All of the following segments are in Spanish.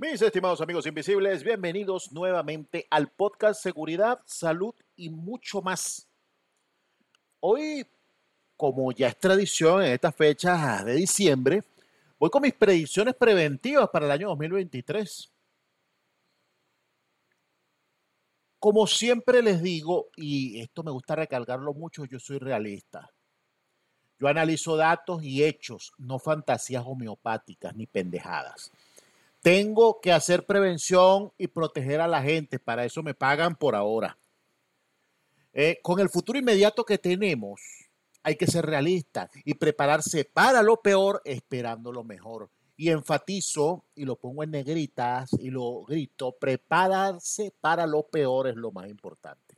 Mis estimados amigos invisibles, bienvenidos nuevamente al podcast Seguridad, Salud y mucho más. Hoy, como ya es tradición en estas fechas de diciembre, voy con mis predicciones preventivas para el año 2023. Como siempre les digo, y esto me gusta recalcarlo mucho, yo soy realista. Yo analizo datos y hechos, no fantasías homeopáticas ni pendejadas. Tengo que hacer prevención y proteger a la gente, para eso me pagan por ahora. Eh, con el futuro inmediato que tenemos, hay que ser realistas y prepararse para lo peor esperando lo mejor. Y enfatizo, y lo pongo en negritas y lo grito, prepararse para lo peor es lo más importante.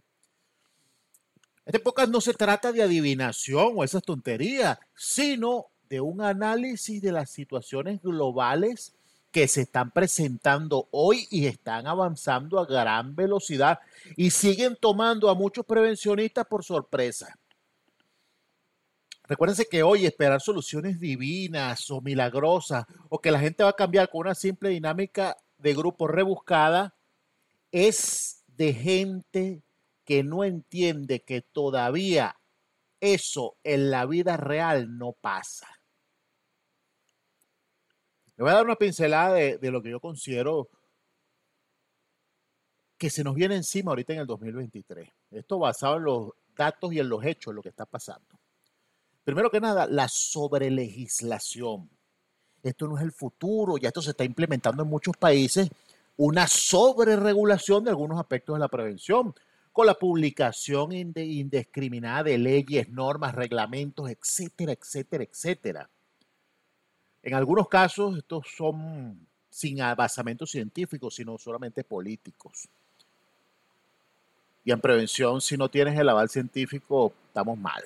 Esta época no se trata de adivinación o esas tonterías, sino de un análisis de las situaciones globales que se están presentando hoy y están avanzando a gran velocidad y siguen tomando a muchos prevencionistas por sorpresa. Recuérdense que hoy esperar soluciones divinas o milagrosas o que la gente va a cambiar con una simple dinámica de grupo rebuscada es de gente que no entiende que todavía eso en la vida real no pasa. Le voy a dar una pincelada de, lo que yo considero que se nos viene encima ahorita en el 2023. Esto basado en los datos y en los hechos, lo que está pasando. Primero que nada, la sobrelegislación. Esto no es el futuro, ya esto se está implementando en muchos países, una sobreregulación de algunos aspectos de la prevención, con la publicación indiscriminada de leyes, normas, reglamentos, etcétera, etcétera, etcétera. En algunos casos, estos son sin basamento científico, sino solamente políticos. Y en prevención, si no tienes el aval científico, estamos mal.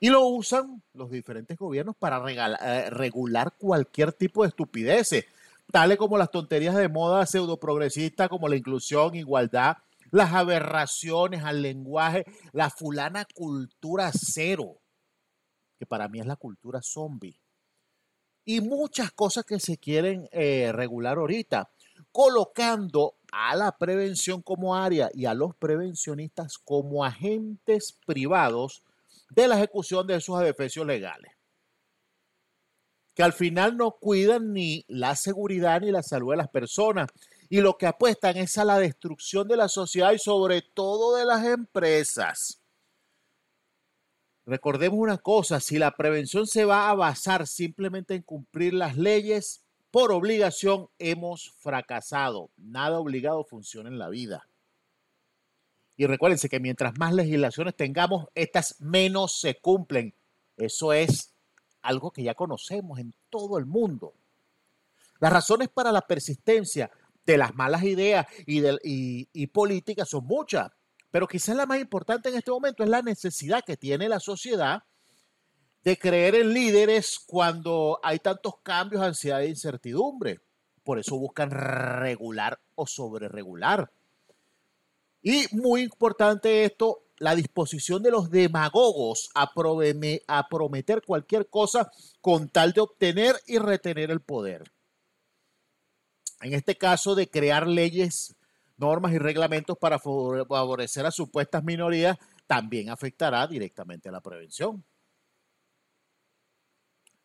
Y lo usan los diferentes gobiernos para regalar, regular cualquier tipo de estupideces, tales como las tonterías de moda pseudoprogresista, como la inclusión, igualdad, las aberraciones al lenguaje, la fulana cultura cero, que para mí es la cultura zombie y muchas cosas que se quieren eh, regular ahorita, colocando a la prevención como área y a los prevencionistas como agentes privados de la ejecución de esos adefesios legales, que al final no cuidan ni la seguridad ni la salud de las personas y lo que apuestan es a la destrucción de la sociedad y sobre todo de las empresas. Recordemos una cosa, si la prevención se va a basar simplemente en cumplir las leyes, por obligación hemos fracasado. Nada obligado funciona en la vida. Y recuérdense que mientras más legislaciones tengamos, estas menos se cumplen. Eso es algo que ya conocemos en todo el mundo. Las razones para la persistencia de las malas ideas y, de, y, y políticas son muchas. Pero quizás la más importante en este momento es la necesidad que tiene la sociedad de creer en líderes cuando hay tantos cambios, ansiedad e incertidumbre. Por eso buscan regular o sobreregular. Y muy importante esto, la disposición de los demagogos a, a prometer cualquier cosa con tal de obtener y retener el poder. En este caso de crear leyes normas y reglamentos para favorecer a supuestas minorías también afectará directamente a la prevención.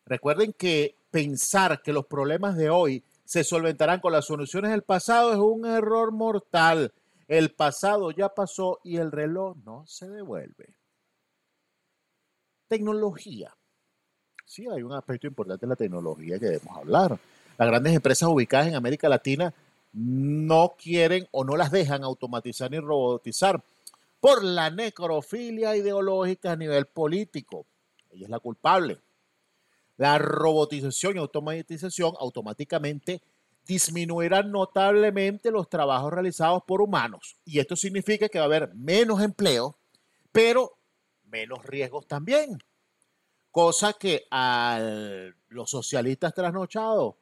Recuerden que pensar que los problemas de hoy se solventarán con las soluciones del pasado es un error mortal. El pasado ya pasó y el reloj no se devuelve. Tecnología. Sí, hay un aspecto importante en la tecnología que debemos hablar. Las grandes empresas ubicadas en América Latina no quieren o no las dejan automatizar ni robotizar por la necrofilia ideológica a nivel político. Ella es la culpable. La robotización y automatización automáticamente disminuirán notablemente los trabajos realizados por humanos. Y esto significa que va a haber menos empleo, pero menos riesgos también. Cosa que a los socialistas trasnochados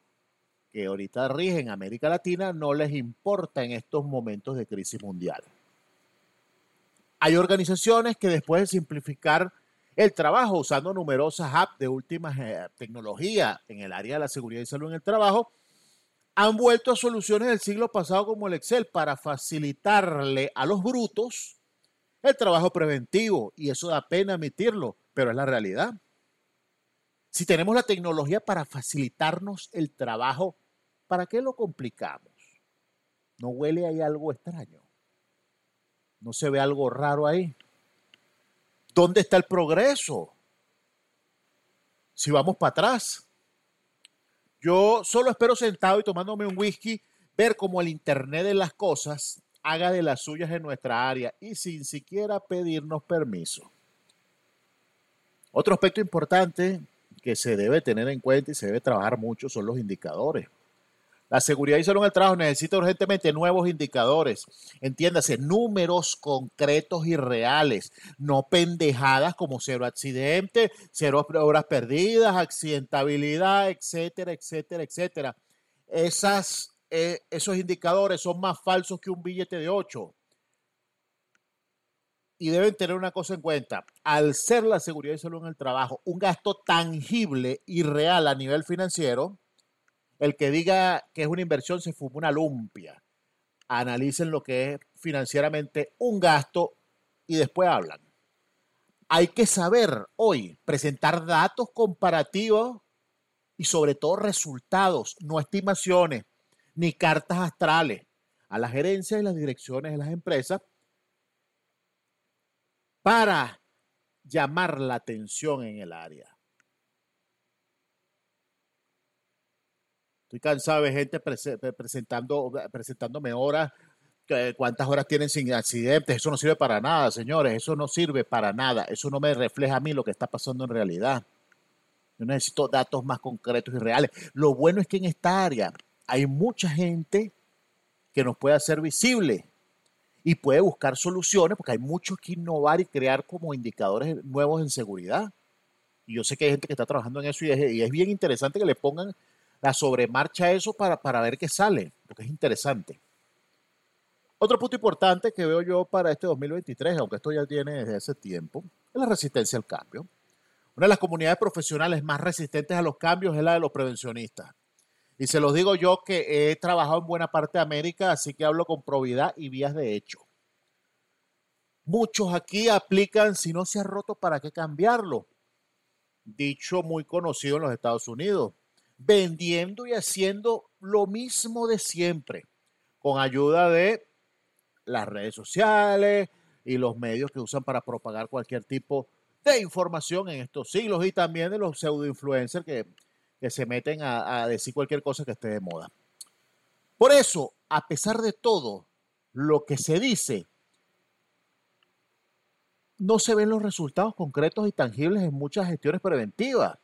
que ahorita rigen América Latina no les importa en estos momentos de crisis mundial. Hay organizaciones que después de simplificar el trabajo usando numerosas apps de última eh, tecnología en el área de la seguridad y salud en el trabajo, han vuelto a soluciones del siglo pasado como el Excel para facilitarle a los brutos el trabajo preventivo. Y eso da pena admitirlo, pero es la realidad. Si tenemos la tecnología para facilitarnos el trabajo, ¿para qué lo complicamos? ¿No huele ahí algo extraño? ¿No se ve algo raro ahí? ¿Dónde está el progreso? Si vamos para atrás. Yo solo espero sentado y tomándome un whisky ver cómo el Internet de las cosas haga de las suyas en nuestra área y sin siquiera pedirnos permiso. Otro aspecto importante que se debe tener en cuenta y se debe trabajar mucho son los indicadores. La seguridad y salud en el trabajo necesita urgentemente nuevos indicadores. Entiéndase, números concretos y reales, no pendejadas como cero accidente, cero horas perdidas, accidentabilidad, etcétera, etcétera, etcétera. Eh, esos indicadores son más falsos que un billete de 8 y deben tener una cosa en cuenta. Al ser la seguridad y salud en el trabajo un gasto tangible y real a nivel financiero, el que diga que es una inversión se fuma una lumpia. Analicen lo que es financieramente un gasto y después hablan. Hay que saber hoy presentar datos comparativos y sobre todo resultados, no estimaciones ni cartas astrales a las gerencias y las direcciones de las empresas para llamar la atención en el área. Estoy cansado de gente presentando, presentándome horas, cuántas horas tienen sin accidentes. Eso no sirve para nada, señores. Eso no sirve para nada. Eso no me refleja a mí lo que está pasando en realidad. Yo necesito datos más concretos y reales. Lo bueno es que en esta área hay mucha gente que nos puede hacer visible y puede buscar soluciones porque hay mucho que innovar y crear como indicadores nuevos en seguridad. Y yo sé que hay gente que está trabajando en eso y y es bien interesante que le pongan la sobremarcha eso para, para ver qué sale, porque es interesante. Otro punto importante que veo yo para este 2023, aunque esto ya tiene desde hace tiempo, es la resistencia al cambio. Una de las comunidades profesionales más resistentes a los cambios es la de los prevencionistas. Y se los digo yo que he trabajado en buena parte de América, así que hablo con probidad y vías de hecho. Muchos aquí aplican, si no se ha roto, ¿para qué cambiarlo? Dicho muy conocido en los Estados Unidos vendiendo y haciendo lo mismo de siempre, con ayuda de las redes sociales y los medios que usan para propagar cualquier tipo de información en estos siglos y también de los pseudo influencers que, se meten a, a decir cualquier cosa que esté de moda. Por eso, a pesar de todo lo que se dice, no se ven los resultados concretos y tangibles en muchas gestiones preventivas.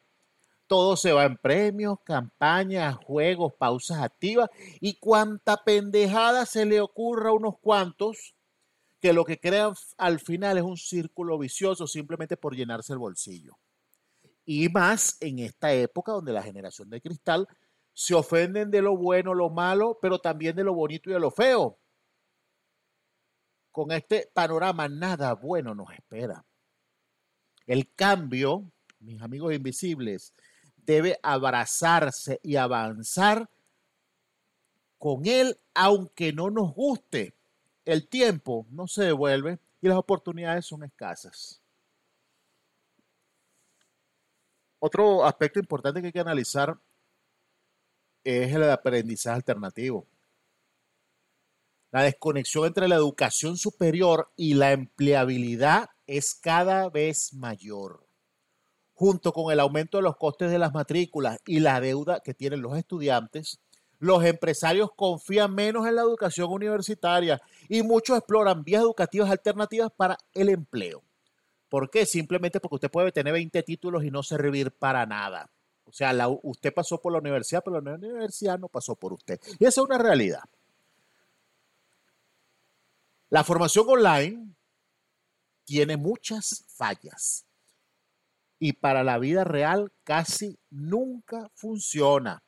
Todo se va en premios, campañas, juegos, pausas activas y cuanta pendejada se le ocurra a unos cuantos que lo que crean al final es un círculo vicioso simplemente por llenarse el bolsillo. Y más en esta época donde la generación de cristal se ofenden de lo bueno, lo malo, pero también de lo bonito y de lo feo. Con este panorama nada bueno nos espera. El cambio, mis amigos invisibles, debe abrazarse y avanzar con él, aunque no nos guste. el tiempo no se devuelve y las oportunidades son escasas. Otro aspecto importante que hay que analizar es el aprendizaje alternativo. La desconexión entre la educación superior y la empleabilidad es cada vez mayor. Junto con el aumento de los costes de las matrículas y la deuda que tienen los estudiantes, los empresarios confían menos en la educación universitaria y muchos exploran vías educativas alternativas para el empleo. ¿Por qué? Simplemente porque usted puede tener 20 títulos y no servir para nada. O sea, usted pasó por la universidad, pero la universidad no pasó por usted. Y esa es una realidad. La formación online tiene muchas fallas y para la vida real casi nunca funciona.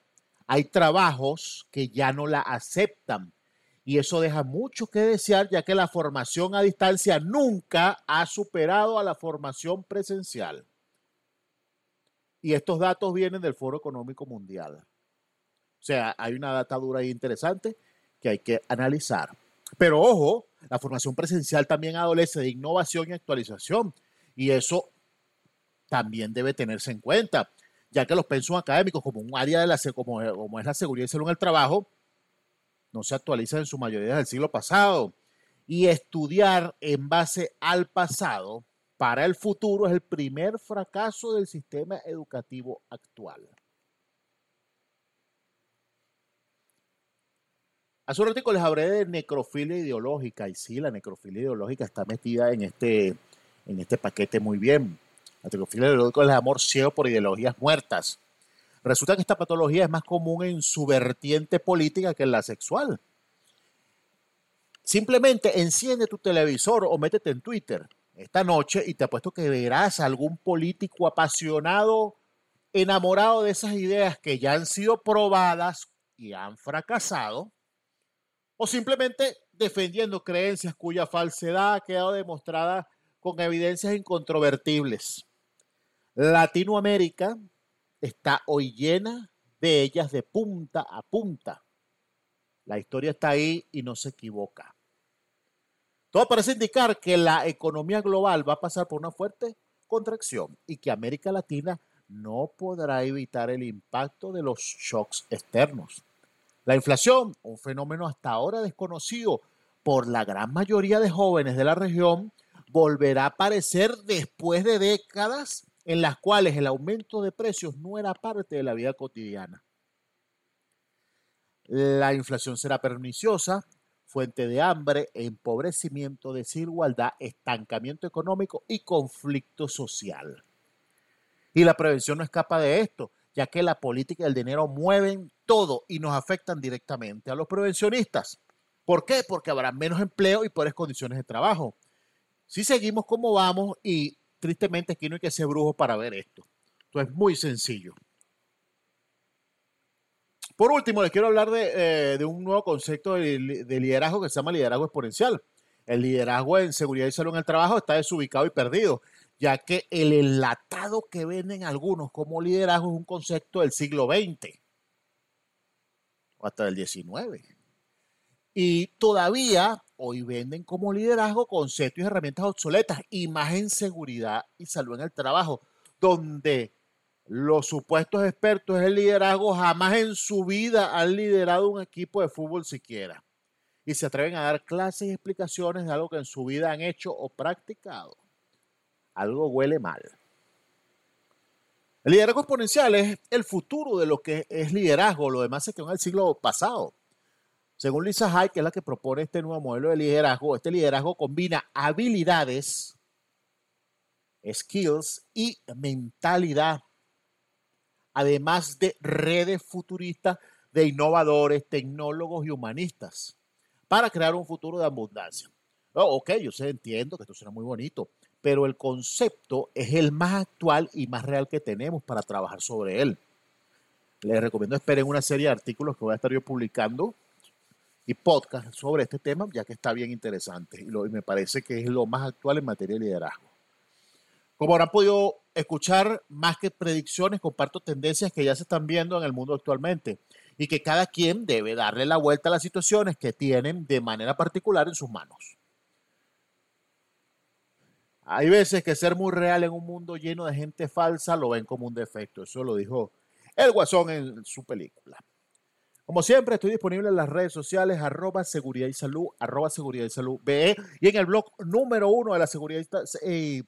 Hay trabajos que ya no la aceptan y eso deja mucho que desear ya que la formación a distancia nunca ha superado a la formación presencial. Y estos datos vienen del Foro Económico Mundial. O sea, hay una data dura y interesante que hay que analizar. Pero ojo, la formación presencial también adolece de innovación y actualización. Y eso también debe tenerse en cuenta, ya que los pensos académicos, como un área de la como, como es la seguridad y salud en el trabajo, no se actualizan en su mayoría desde el siglo pasado. Y estudiar en base al pasado para el futuro es el primer fracaso del sistema educativo actual. Hace un ratito les hablé de necrofilia ideológica y sí, la necrofilia ideológica está metida en este, en este paquete muy bien. La necrofilia ideológica es el amor ciego por ideologías muertas. Resulta que esta patología es más común en su vertiente política que en la sexual. Simplemente enciende tu televisor o métete en Twitter esta noche y te apuesto que verás a algún político apasionado, enamorado de esas ideas que ya han sido probadas y han fracasado o simplemente defendiendo creencias cuya falsedad ha quedado demostrada con evidencias incontrovertibles. Latinoamérica está hoy llena de ellas de punta a punta. La historia está ahí y no se equivoca. Todo parece indicar que la economía global va a pasar por una fuerte contracción y que América Latina no podrá evitar el impacto de los shocks externos. La inflación, un fenómeno hasta ahora desconocido por la gran mayoría de jóvenes de la región, volverá a aparecer después de décadas en las cuales el aumento de precios no era parte de la vida cotidiana. La inflación será perniciosa, fuente de hambre, empobrecimiento, desigualdad, estancamiento económico y conflicto social. Y la prevención no escapa de esto ya que la política y el dinero mueven todo y nos afectan directamente a los prevencionistas. ¿Por qué? Porque habrá menos empleo y peores condiciones de trabajo. Si seguimos como vamos y tristemente aquí no hay que ser brujo para ver esto. Esto es muy sencillo. Por último, les quiero hablar de, eh, un nuevo concepto de, de, liderazgo que se llama liderazgo exponencial. El liderazgo en seguridad y salud en el trabajo está desubicado y perdido ya que el enlatado que venden algunos como liderazgo es un concepto del siglo XX o hasta del XIX. Y todavía hoy venden como liderazgo conceptos y herramientas obsoletas y más en seguridad y salud en el trabajo, donde los supuestos expertos en liderazgo jamás en su vida han liderado un equipo de fútbol siquiera. Y se atreven a dar clases y explicaciones de algo que en su vida han hecho o practicado algo huele mal. El liderazgo exponencial es el futuro de lo que es liderazgo, lo demás se quedó en el siglo pasado. Según Lisa Hay, que es la que propone este nuevo modelo de liderazgo, este liderazgo combina habilidades, skills y mentalidad, además de redes futuristas de innovadores, tecnólogos y humanistas, para crear un futuro de abundancia. Ok, yo sé, entiendo que esto suena muy bonito, pero el concepto es el más actual y más real que tenemos para trabajar sobre él. Les recomiendo esperen una serie de artículos que voy a estar yo publicando y podcast sobre este tema, ya que está bien interesante y, me parece que es lo más actual en materia de liderazgo. Como habrán podido escuchar, más que predicciones, comparto tendencias que ya se están viendo en el mundo actualmente. y que cada quien debe darle la vuelta a las situaciones que tienen de manera particular en sus manos. Hay veces que ser muy real en un mundo lleno de gente falsa lo ven como un defecto. Eso lo dijo el Guasón en su película. Como siempre, estoy disponible en las redes sociales, arroba seguridad y salud, arroba seguridad y salud BE, y en el blog número uno de la seguridad y eh,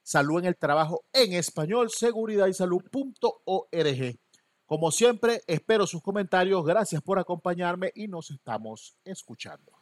salud en el trabajo en español, seguridad y salud.org. Como siempre, espero sus comentarios. Gracias por acompañarme y nos estamos escuchando.